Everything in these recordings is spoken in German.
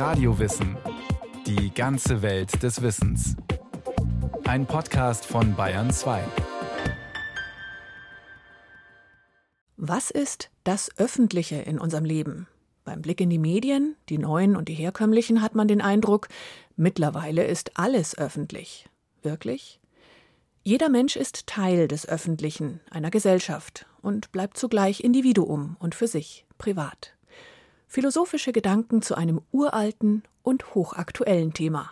Radiowissen. Die ganze Welt des Wissens. Ein Podcast von Bayern 2. Was ist das Öffentliche in unserem Leben? Beim Blick in die Medien, die neuen und die herkömmlichen, hat man den Eindruck, mittlerweile ist alles öffentlich. Wirklich? Jeder Mensch ist Teil des Öffentlichen, einer Gesellschaft und bleibt zugleich Individuum und für sich privat. Philosophische Gedanken zu einem uralten und hochaktuellen Thema.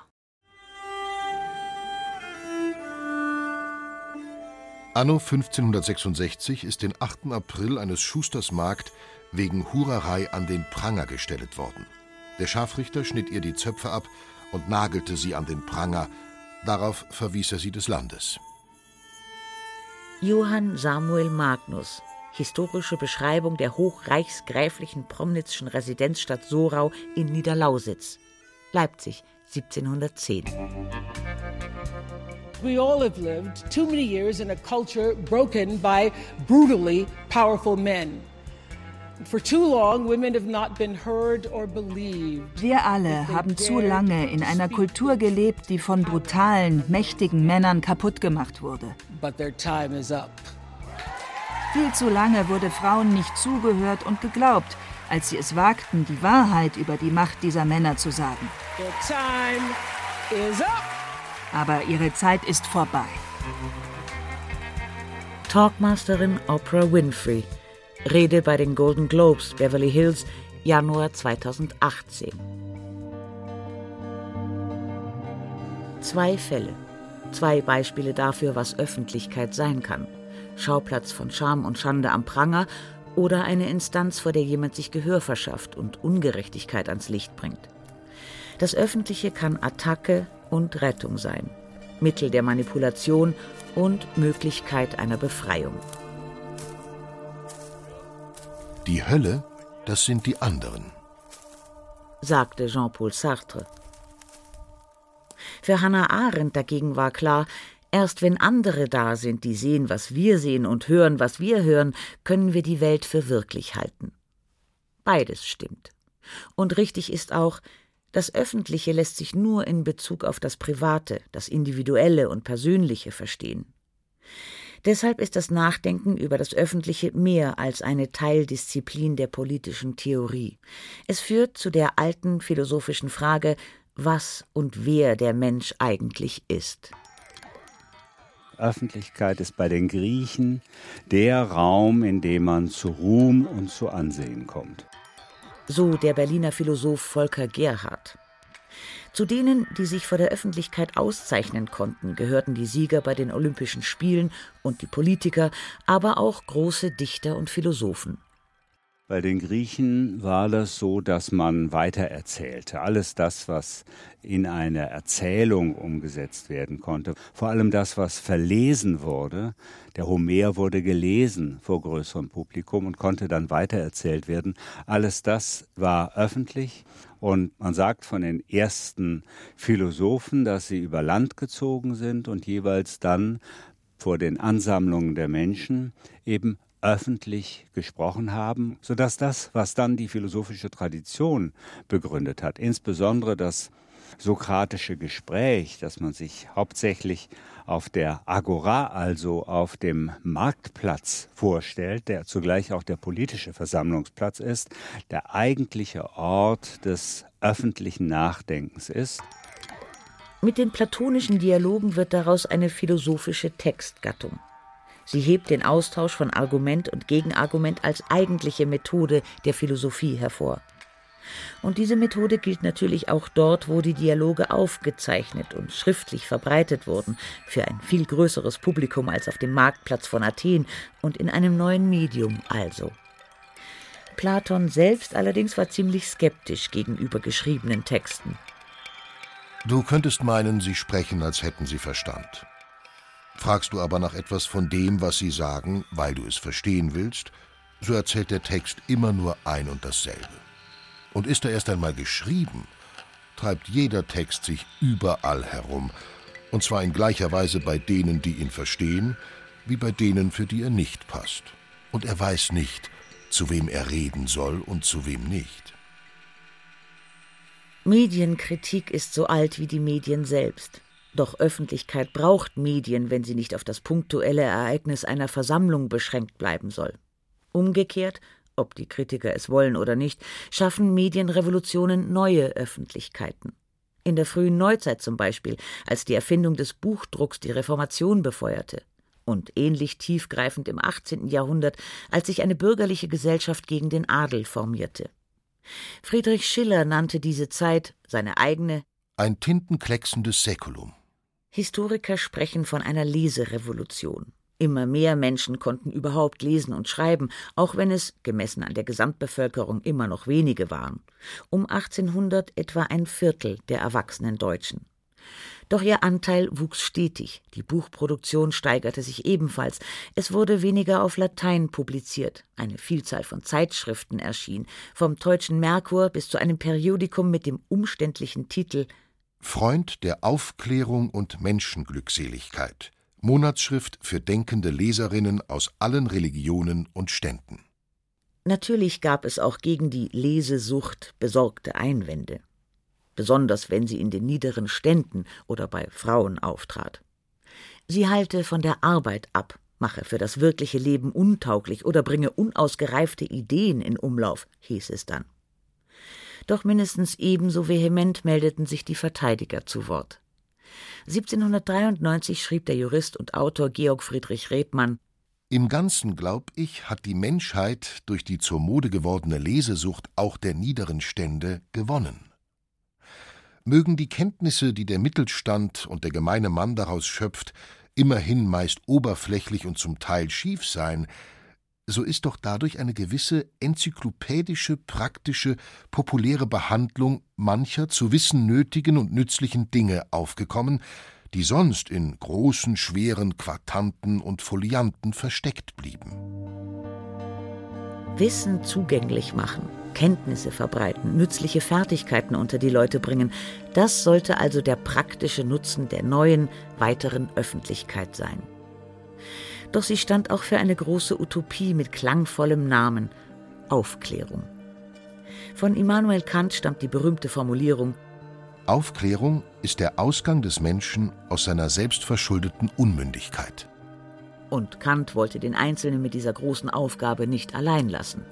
Anno 1566 ist den 8. April eines Schusters Magd wegen Hurerei an den Pranger gestellt worden. Der Scharfrichter schnitt ihr die Zöpfe ab und nagelte sie an den Pranger. Darauf verwies er sie des Landes. Johann Samuel Magnus, historische Beschreibung der hochreichsgräflichen Promnitzschen Residenzstadt Sorau in Niederlausitz, Leipzig 1710. We all have lived too many years in a culture broken by brutally powerful men. Wir alle haben zu lange in einer Kultur gelebt, die von brutalen, mächtigen Männern kaputt gemacht wurde. Viel zu lange wurde Frauen nicht zugehört und geglaubt, als sie es wagten, die Wahrheit über die Macht dieser Männer zu sagen. Aber ihre Zeit ist vorbei. Talkmasterin Oprah Winfrey Rede bei den Golden Globes, Beverly Hills, Januar 2018. Zwei Fälle, zwei Beispiele dafür, was Öffentlichkeit sein kann. Schauplatz von Scham und Schande am Pranger oder eine Instanz, vor der jemand sich Gehör verschafft und Ungerechtigkeit ans Licht bringt. Das Öffentliche kann Attacke und Rettung sein, Mittel der Manipulation und Möglichkeit einer Befreiung. Die Hölle, das sind die anderen, sagte Jean-Paul Sartre. Für Hannah Arendt dagegen war klar, erst wenn andere da sind, die sehen, was wir sehen und hören, was wir hören, können wir die Welt für wirklich halten. Beides stimmt. Und richtig ist auch, das Öffentliche lässt sich nur in Bezug auf das Private, das Individuelle und Persönliche verstehen. Deshalb ist das Nachdenken über das Öffentliche mehr als eine Teildisziplin der politischen Theorie. Es führt zu der alten philosophischen Frage, was und wer der Mensch eigentlich ist. Öffentlichkeit ist bei den Griechen der Raum, in dem man zu Ruhm und zu Ansehen kommt. So der Berliner Philosoph Volker Gerhardt. Zu denen, die sich vor der Öffentlichkeit auszeichnen konnten, gehörten die Sieger bei den Olympischen Spielen und die Politiker, aber auch große Dichter und Philosophen. Bei den Griechen war das so, dass man weitererzählte. Alles das, was in eine Erzählung umgesetzt werden konnte. Vor allem das, was verlesen wurde. Der Homer wurde gelesen vor größerem Publikum und konnte dann weitererzählt werden. Alles das war öffentlich. Und man sagt von den ersten Philosophen, dass sie über Land gezogen sind und jeweils dann vor den Ansammlungen der Menschen eben öffentlich gesprochen haben, sodass das, was dann die philosophische Tradition begründet hat, insbesondere das sokratische Gespräch, das man sich hauptsächlich auf der Agora, also auf dem Marktplatz vorstellt, der zugleich auch der politische Versammlungsplatz ist, der eigentliche Ort des öffentlichen Nachdenkens ist. Mit den platonischen Dialogen wird daraus eine philosophische Textgattung. Sie hebt den Austausch von Argument und Gegenargument als eigentliche Methode der Philosophie hervor. Und diese Methode gilt natürlich auch dort, wo die Dialoge aufgezeichnet und schriftlich verbreitet wurden, für ein viel größeres Publikum als auf dem Marktplatz von Athen und in einem neuen Medium also. Platon selbst allerdings war ziemlich skeptisch gegenüber geschriebenen Texten. Du könntest meinen, sie sprechen, als hätten sie Verstand. Fragst du aber nach etwas von dem, was sie sagen, weil du es verstehen willst, so erzählt der Text immer nur ein und dasselbe. Und ist er erst einmal geschrieben, treibt jeder Text sich überall herum, und zwar in gleicher Weise bei denen, die ihn verstehen, wie bei denen, für die er nicht passt. Und er weiß nicht, zu wem er reden soll und zu wem nicht. Medienkritik ist so alt wie die Medien selbst. Doch Öffentlichkeit braucht Medien, wenn sie nicht auf das punktuelle Ereignis einer Versammlung beschränkt bleiben soll. Umgekehrt, ob die Kritiker es wollen oder nicht, schaffen Medienrevolutionen neue Öffentlichkeiten. In der frühen Neuzeit zum Beispiel, als die Erfindung des Buchdrucks die Reformation befeuerte. Und ähnlich tiefgreifend im 18. Jahrhundert, als sich eine bürgerliche Gesellschaft gegen den Adel formierte. Friedrich Schiller nannte diese Zeit, seine eigene, ein tintenklecksendes Säkulum. Historiker sprechen von einer Leserevolution. Immer mehr Menschen konnten überhaupt lesen und schreiben, auch wenn es, gemessen an der Gesamtbevölkerung, immer noch wenige waren. Um 1800 etwa ein Viertel der erwachsenen Deutschen. Doch ihr Anteil wuchs stetig, die Buchproduktion steigerte sich ebenfalls, es wurde weniger auf Latein publiziert, eine Vielzahl von Zeitschriften erschien, vom Deutschen Merkur bis zu einem Periodikum mit dem umständlichen Titel Freund der Aufklärung und Menschenglückseligkeit Monatsschrift für denkende Leserinnen aus allen Religionen und Ständen. Natürlich gab es auch gegen die Lesesucht besorgte Einwände, besonders wenn sie in den niederen Ständen oder bei Frauen auftrat. Sie halte von der Arbeit ab, mache für das wirkliche Leben untauglich oder bringe unausgereifte Ideen in Umlauf, hieß es dann. Doch mindestens ebenso vehement meldeten sich die Verteidiger zu Wort. 1793 schrieb der Jurist und Autor Georg Friedrich Rebmann Im Ganzen, glaub ich, hat die Menschheit durch die zur Mode gewordene Lesesucht auch der niederen Stände gewonnen. Mögen die Kenntnisse, die der Mittelstand und der gemeine Mann daraus schöpft, immerhin meist oberflächlich und zum Teil schief sein, so ist doch dadurch eine gewisse enzyklopädische, praktische, populäre Behandlung mancher zu Wissen nötigen und nützlichen Dinge aufgekommen, die sonst in großen, schweren Quartanten und Folianten versteckt blieben. Wissen zugänglich machen, Kenntnisse verbreiten, nützliche Fertigkeiten unter die Leute bringen, das sollte also der praktische Nutzen der neuen, weiteren Öffentlichkeit sein doch sie stand auch für eine große Utopie mit klangvollem Namen Aufklärung. Von Immanuel Kant stammt die berühmte Formulierung Aufklärung ist der Ausgang des Menschen aus seiner selbstverschuldeten Unmündigkeit. Und Kant wollte den Einzelnen mit dieser großen Aufgabe nicht allein lassen.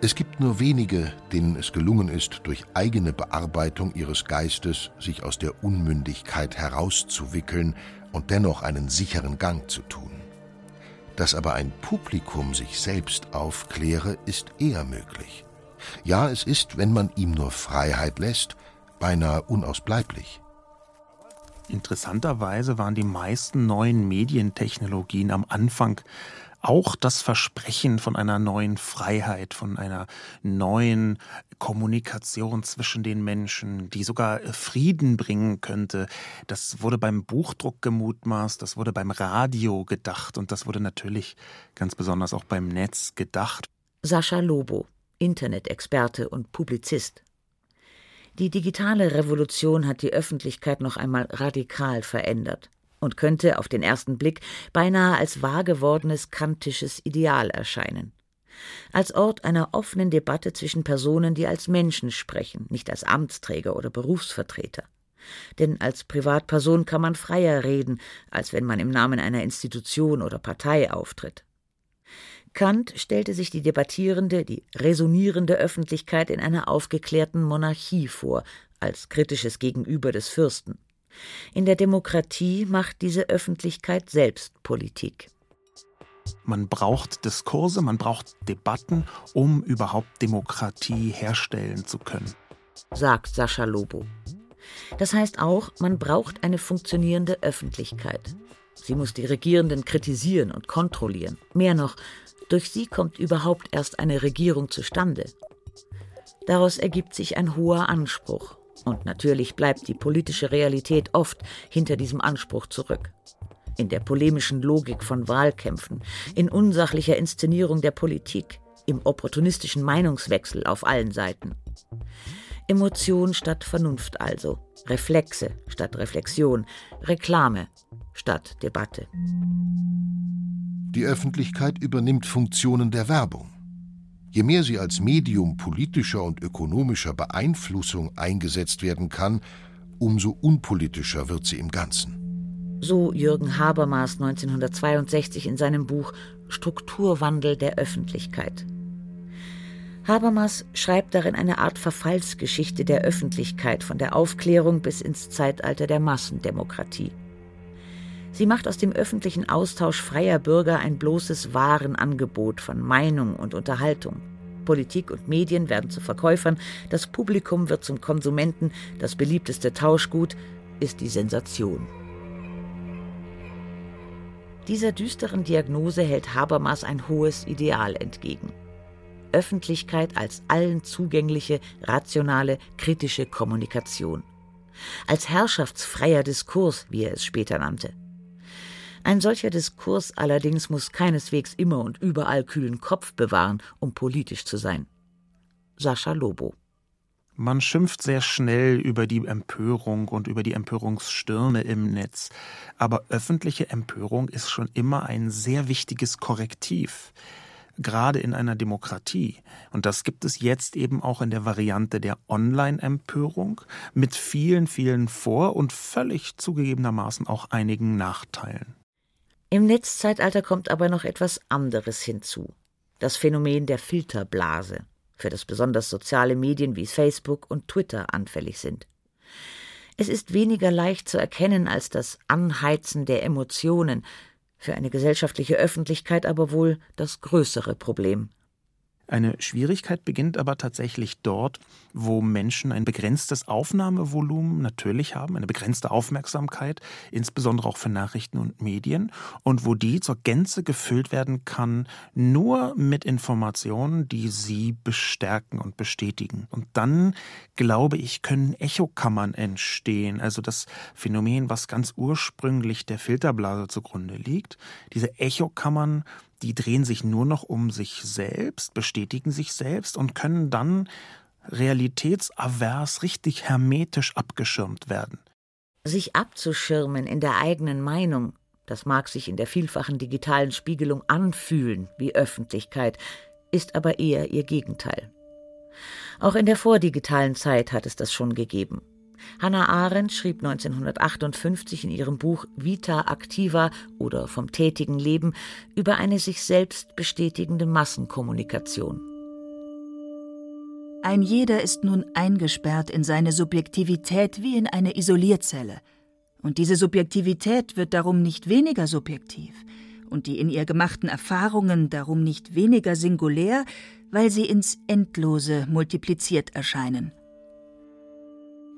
Es gibt nur wenige, denen es gelungen ist, durch eigene Bearbeitung ihres Geistes sich aus der Unmündigkeit herauszuwickeln und dennoch einen sicheren Gang zu tun. Dass aber ein Publikum sich selbst aufkläre, ist eher möglich. Ja, es ist, wenn man ihm nur Freiheit lässt, beinahe unausbleiblich. Interessanterweise waren die meisten neuen Medientechnologien am Anfang auch das Versprechen von einer neuen Freiheit, von einer neuen Kommunikation zwischen den Menschen, die sogar Frieden bringen könnte. Das wurde beim Buchdruck gemutmaßt, das wurde beim Radio gedacht und das wurde natürlich ganz besonders auch beim Netz gedacht. Sascha Lobo, Internet-Experte und Publizist. Die digitale Revolution hat die Öffentlichkeit noch einmal radikal verändert und könnte auf den ersten Blick beinahe als wahr gewordenes kantisches Ideal erscheinen. Als Ort einer offenen Debatte zwischen Personen, die als Menschen sprechen, nicht als Amtsträger oder Berufsvertreter. Denn als Privatperson kann man freier reden, als wenn man im Namen einer Institution oder Partei auftritt. Kant stellte sich die debattierende, die resonierende Öffentlichkeit in einer aufgeklärten Monarchie vor, als kritisches Gegenüber des Fürsten. In der Demokratie macht diese Öffentlichkeit selbst Politik. Man braucht Diskurse, man braucht Debatten, um überhaupt Demokratie herstellen zu können. Sagt Sascha Lobo. Das heißt auch, man braucht eine funktionierende Öffentlichkeit. Sie muss die Regierenden kritisieren und kontrollieren. Mehr noch, durch sie kommt überhaupt erst eine Regierung zustande. Daraus ergibt sich ein hoher Anspruch. Und natürlich bleibt die politische Realität oft hinter diesem Anspruch zurück. In der polemischen Logik von Wahlkämpfen, in unsachlicher Inszenierung der Politik, im opportunistischen Meinungswechsel auf allen Seiten. Emotion statt Vernunft also, Reflexe statt Reflexion, Reklame statt Debatte. Die Öffentlichkeit übernimmt Funktionen der Werbung. Je mehr sie als Medium politischer und ökonomischer Beeinflussung eingesetzt werden kann, umso unpolitischer wird sie im Ganzen. So Jürgen Habermas 1962 in seinem Buch Strukturwandel der Öffentlichkeit. Habermas schreibt darin eine Art Verfallsgeschichte der Öffentlichkeit von der Aufklärung bis ins Zeitalter der Massendemokratie. Sie macht aus dem öffentlichen Austausch freier Bürger ein bloßes Warenangebot von Meinung und Unterhaltung. Politik und Medien werden zu Verkäufern, das Publikum wird zum Konsumenten, das beliebteste Tauschgut ist die Sensation. Dieser düsteren Diagnose hält Habermas ein hohes Ideal entgegen. Öffentlichkeit als allen zugängliche, rationale, kritische Kommunikation. Als herrschaftsfreier Diskurs, wie er es später nannte. Ein solcher Diskurs allerdings muss keineswegs immer und überall kühlen Kopf bewahren, um politisch zu sein. Sascha Lobo man schimpft sehr schnell über die Empörung und über die Empörungsstürme im Netz. Aber öffentliche Empörung ist schon immer ein sehr wichtiges Korrektiv. Gerade in einer Demokratie. Und das gibt es jetzt eben auch in der Variante der Online-Empörung mit vielen, vielen Vor- und völlig zugegebenermaßen auch einigen Nachteilen. Im Netzzeitalter kommt aber noch etwas anderes hinzu. Das Phänomen der Filterblase, für das besonders soziale Medien wie Facebook und Twitter anfällig sind. Es ist weniger leicht zu erkennen als das Anheizen der Emotionen, für eine gesellschaftliche Öffentlichkeit aber wohl das größere Problem. Eine Schwierigkeit beginnt aber tatsächlich dort, wo Menschen ein begrenztes Aufnahmevolumen natürlich haben, eine begrenzte Aufmerksamkeit, insbesondere auch für Nachrichten und Medien, und wo die zur Gänze gefüllt werden kann, nur mit Informationen, die sie bestärken und bestätigen. Und dann, glaube ich, können Echokammern entstehen, also das Phänomen, was ganz ursprünglich der Filterblase zugrunde liegt. Diese Echokammern die drehen sich nur noch um sich selbst, bestätigen sich selbst und können dann realitätsavers richtig hermetisch abgeschirmt werden. Sich abzuschirmen in der eigenen Meinung, das mag sich in der vielfachen digitalen Spiegelung anfühlen wie Öffentlichkeit, ist aber eher ihr Gegenteil. Auch in der vordigitalen Zeit hat es das schon gegeben. Hannah Arendt schrieb 1958 in ihrem Buch Vita Activa oder vom tätigen Leben über eine sich selbst bestätigende Massenkommunikation. Ein jeder ist nun eingesperrt in seine Subjektivität wie in eine Isolierzelle. Und diese Subjektivität wird darum nicht weniger subjektiv und die in ihr gemachten Erfahrungen darum nicht weniger singulär, weil sie ins Endlose multipliziert erscheinen.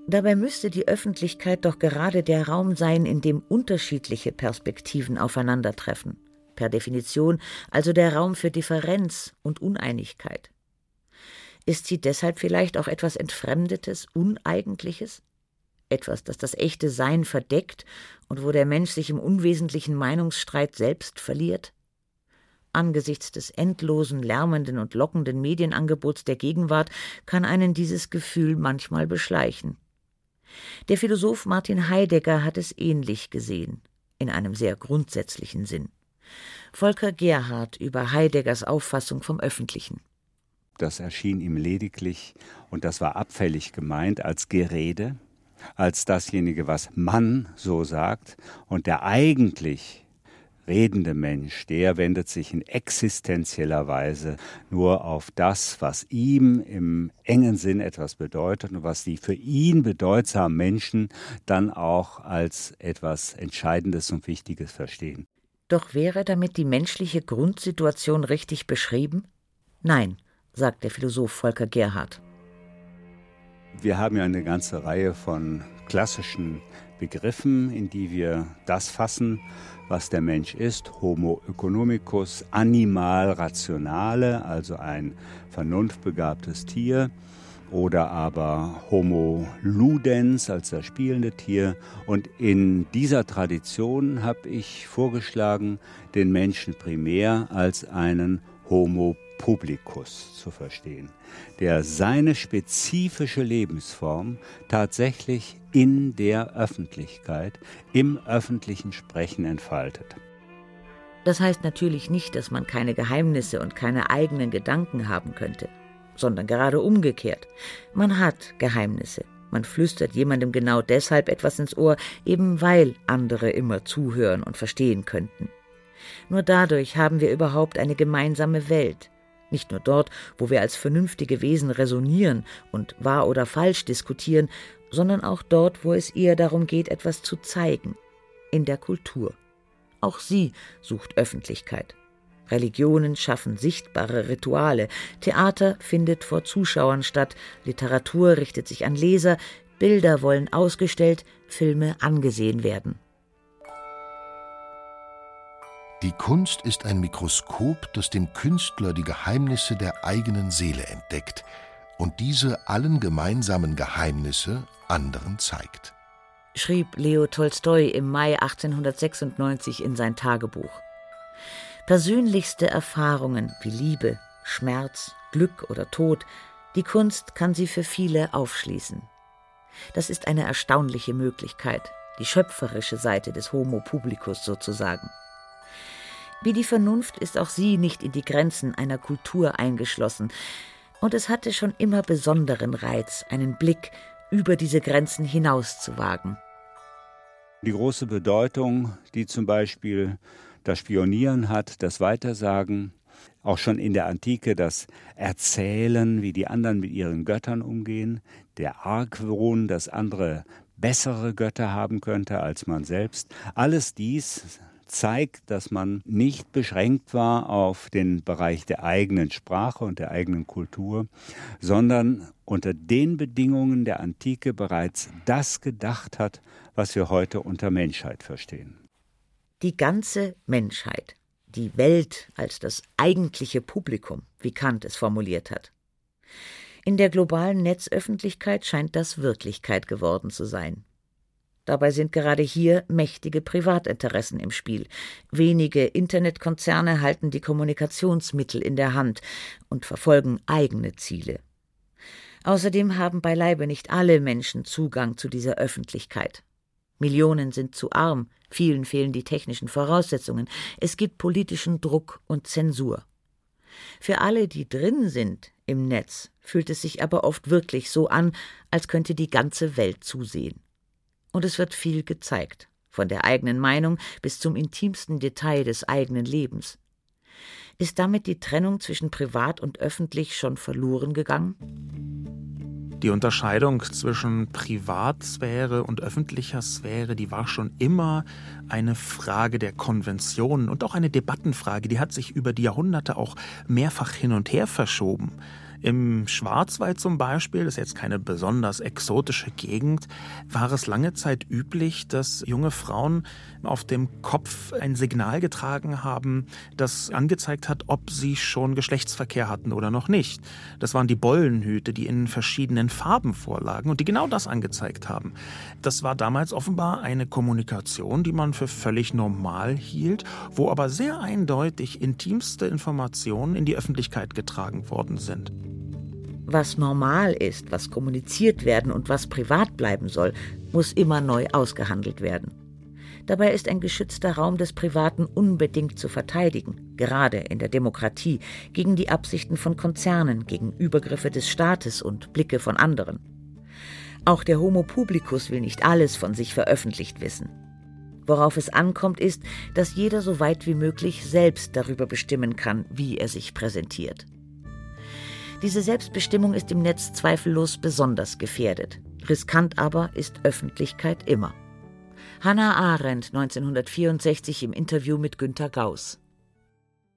Dabei müsste die Öffentlichkeit doch gerade der Raum sein, in dem unterschiedliche Perspektiven aufeinandertreffen. Per Definition also der Raum für Differenz und Uneinigkeit. Ist sie deshalb vielleicht auch etwas Entfremdetes, Uneigentliches? Etwas, das das echte Sein verdeckt und wo der Mensch sich im unwesentlichen Meinungsstreit selbst verliert? Angesichts des endlosen, lärmenden und lockenden Medienangebots der Gegenwart kann einen dieses Gefühl manchmal beschleichen. Der Philosoph Martin Heidegger hat es ähnlich gesehen, in einem sehr grundsätzlichen Sinn. Volker Gerhard über Heideggers Auffassung vom Öffentlichen. Das erschien ihm lediglich, und das war abfällig gemeint, als Gerede, als dasjenige, was man so sagt, und der eigentlich redende Mensch, der wendet sich in existenzieller Weise nur auf das, was ihm im engen Sinn etwas bedeutet und was die für ihn bedeutsamen Menschen dann auch als etwas Entscheidendes und Wichtiges verstehen. Doch wäre damit die menschliche Grundsituation richtig beschrieben? Nein, sagt der Philosoph Volker Gerhard. Wir haben ja eine ganze Reihe von klassischen Begriffen, in die wir das fassen, was der Mensch ist. Homo economicus, animal rationale, also ein vernunftbegabtes Tier. Oder aber Homo ludens als das spielende Tier. Und in dieser Tradition habe ich vorgeschlagen, den Menschen primär als einen Homo publicus zu verstehen, der seine spezifische Lebensform tatsächlich in der Öffentlichkeit, im öffentlichen Sprechen entfaltet. Das heißt natürlich nicht, dass man keine Geheimnisse und keine eigenen Gedanken haben könnte, sondern gerade umgekehrt. Man hat Geheimnisse. Man flüstert jemandem genau deshalb etwas ins Ohr, eben weil andere immer zuhören und verstehen könnten. Nur dadurch haben wir überhaupt eine gemeinsame Welt. Nicht nur dort, wo wir als vernünftige Wesen resonieren und wahr oder falsch diskutieren, sondern auch dort, wo es eher darum geht, etwas zu zeigen, in der Kultur. Auch sie sucht Öffentlichkeit. Religionen schaffen sichtbare Rituale, Theater findet vor Zuschauern statt, Literatur richtet sich an Leser, Bilder wollen ausgestellt, Filme angesehen werden. Die Kunst ist ein Mikroskop, das dem Künstler die Geheimnisse der eigenen Seele entdeckt und diese allen gemeinsamen Geheimnisse anderen zeigt. Schrieb Leo Tolstoi im Mai 1896 in sein Tagebuch. Persönlichste Erfahrungen wie Liebe, Schmerz, Glück oder Tod, die Kunst kann sie für viele aufschließen. Das ist eine erstaunliche Möglichkeit, die schöpferische Seite des Homo publicus sozusagen. Wie die Vernunft ist auch sie nicht in die Grenzen einer Kultur eingeschlossen, und es hatte schon immer besonderen Reiz, einen Blick über diese Grenzen hinaus zu wagen. Die große Bedeutung, die zum Beispiel das Spionieren hat, das Weitersagen, auch schon in der Antike das Erzählen, wie die anderen mit ihren Göttern umgehen, der Argwohn, dass andere bessere Götter haben könnte als man selbst. Alles dies zeigt, dass man nicht beschränkt war auf den Bereich der eigenen Sprache und der eigenen Kultur, sondern unter den Bedingungen der Antike bereits das gedacht hat, was wir heute unter Menschheit verstehen. Die ganze Menschheit, die Welt als das eigentliche Publikum, wie Kant es formuliert hat. In der globalen Netzöffentlichkeit scheint das Wirklichkeit geworden zu sein. Dabei sind gerade hier mächtige Privatinteressen im Spiel. Wenige Internetkonzerne halten die Kommunikationsmittel in der Hand und verfolgen eigene Ziele. Außerdem haben beileibe nicht alle Menschen Zugang zu dieser Öffentlichkeit. Millionen sind zu arm, vielen fehlen die technischen Voraussetzungen, es gibt politischen Druck und Zensur. Für alle, die drin sind im Netz, fühlt es sich aber oft wirklich so an, als könnte die ganze Welt zusehen und es wird viel gezeigt, von der eigenen Meinung bis zum intimsten Detail des eigenen Lebens. Ist damit die Trennung zwischen privat und öffentlich schon verloren gegangen? Die Unterscheidung zwischen Privatsphäre und öffentlicher Sphäre, die war schon immer eine Frage der Konventionen und auch eine Debattenfrage. Die hat sich über die Jahrhunderte auch mehrfach hin und her verschoben. Im Schwarzwald zum Beispiel, das ist jetzt keine besonders exotische Gegend, war es lange Zeit üblich, dass junge Frauen auf dem Kopf ein Signal getragen haben, das angezeigt hat, ob sie schon Geschlechtsverkehr hatten oder noch nicht. Das waren die Bollenhüte, die in verschiedenen Farben vorlagen und die genau das angezeigt haben. Das war damals offenbar eine Kommunikation, die man für völlig normal hielt, wo aber sehr eindeutig intimste Informationen in die Öffentlichkeit getragen worden sind was normal ist, was kommuniziert werden und was privat bleiben soll, muss immer neu ausgehandelt werden. Dabei ist ein geschützter Raum des Privaten unbedingt zu verteidigen, gerade in der Demokratie, gegen die Absichten von Konzernen, gegen Übergriffe des Staates und Blicke von anderen. Auch der Homo publicus will nicht alles von sich veröffentlicht wissen. Worauf es ankommt, ist, dass jeder so weit wie möglich selbst darüber bestimmen kann, wie er sich präsentiert. Diese Selbstbestimmung ist im Netz zweifellos besonders gefährdet. Riskant aber ist Öffentlichkeit immer. Hannah Arendt 1964 im Interview mit Günter Gauss.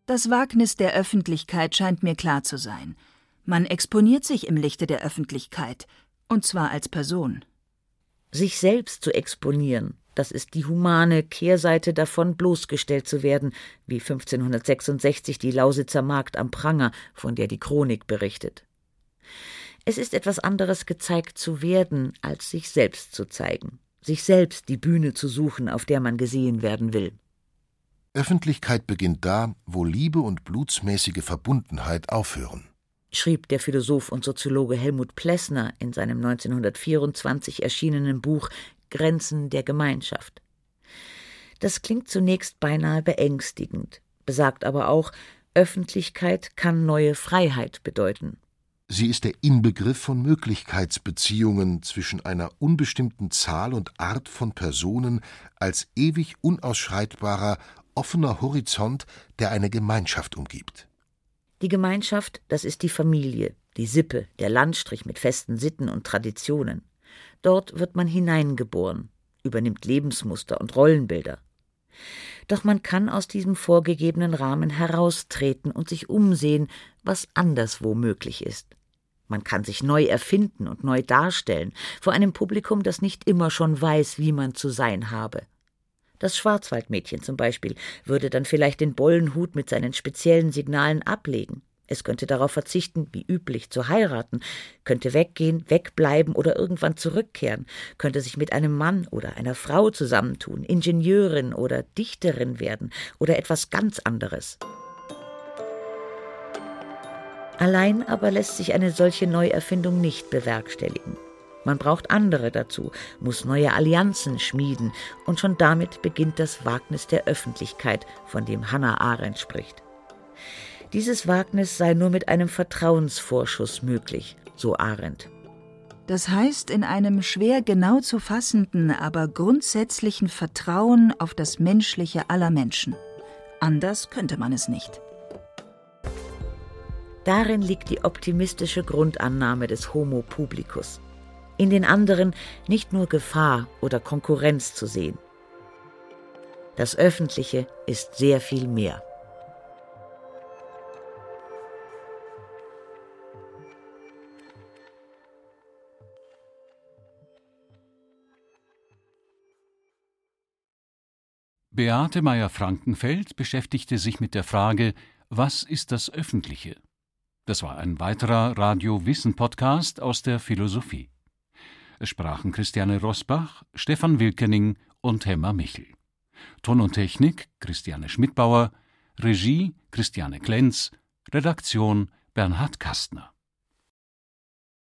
Das Wagnis der Öffentlichkeit scheint mir klar zu sein. Man exponiert sich im Lichte der Öffentlichkeit, und zwar als Person. Sich selbst zu exponieren, das ist die humane Kehrseite davon, bloßgestellt zu werden, wie 1566 die Lausitzer Magd am Pranger, von der die Chronik berichtet. Es ist etwas anderes gezeigt zu werden, als sich selbst zu zeigen, sich selbst die Bühne zu suchen, auf der man gesehen werden will. Öffentlichkeit beginnt da, wo Liebe und blutsmäßige Verbundenheit aufhören schrieb der Philosoph und Soziologe Helmut Plessner in seinem 1924 erschienenen Buch Grenzen der Gemeinschaft. Das klingt zunächst beinahe beängstigend. besagt aber auch, Öffentlichkeit kann neue Freiheit bedeuten. Sie ist der Inbegriff von Möglichkeitsbeziehungen zwischen einer unbestimmten Zahl und Art von Personen als ewig unausschreitbarer, offener Horizont, der eine Gemeinschaft umgibt. Die Gemeinschaft, das ist die Familie, die Sippe, der Landstrich mit festen Sitten und Traditionen. Dort wird man hineingeboren, übernimmt Lebensmuster und Rollenbilder. Doch man kann aus diesem vorgegebenen Rahmen heraustreten und sich umsehen, was anderswo möglich ist. Man kann sich neu erfinden und neu darstellen, vor einem Publikum, das nicht immer schon weiß, wie man zu sein habe. Das Schwarzwaldmädchen zum Beispiel würde dann vielleicht den Bollenhut mit seinen speziellen Signalen ablegen. Es könnte darauf verzichten, wie üblich zu heiraten, könnte weggehen, wegbleiben oder irgendwann zurückkehren, könnte sich mit einem Mann oder einer Frau zusammentun, Ingenieurin oder Dichterin werden oder etwas ganz anderes. Allein aber lässt sich eine solche Neuerfindung nicht bewerkstelligen. Man braucht andere dazu, muss neue Allianzen schmieden, und schon damit beginnt das Wagnis der Öffentlichkeit, von dem Hannah Arendt spricht. Dieses Wagnis sei nur mit einem Vertrauensvorschuss möglich, so Arendt. Das heißt, in einem schwer genau zu fassenden, aber grundsätzlichen Vertrauen auf das Menschliche aller Menschen. Anders könnte man es nicht. Darin liegt die optimistische Grundannahme des Homo publicus. In den anderen nicht nur Gefahr oder Konkurrenz zu sehen. Das Öffentliche ist sehr viel mehr. Beate Meyer-Frankenfeld beschäftigte sich mit der Frage, was ist das Öffentliche? Das war ein weiterer Radio Wissen Podcast aus der Philosophie. Es sprachen Christiane Rosbach, Stefan Wilkening und Hemmer Michel. Ton und Technik Christiane Schmidbauer, Regie Christiane Klenz, Redaktion Bernhard Kastner.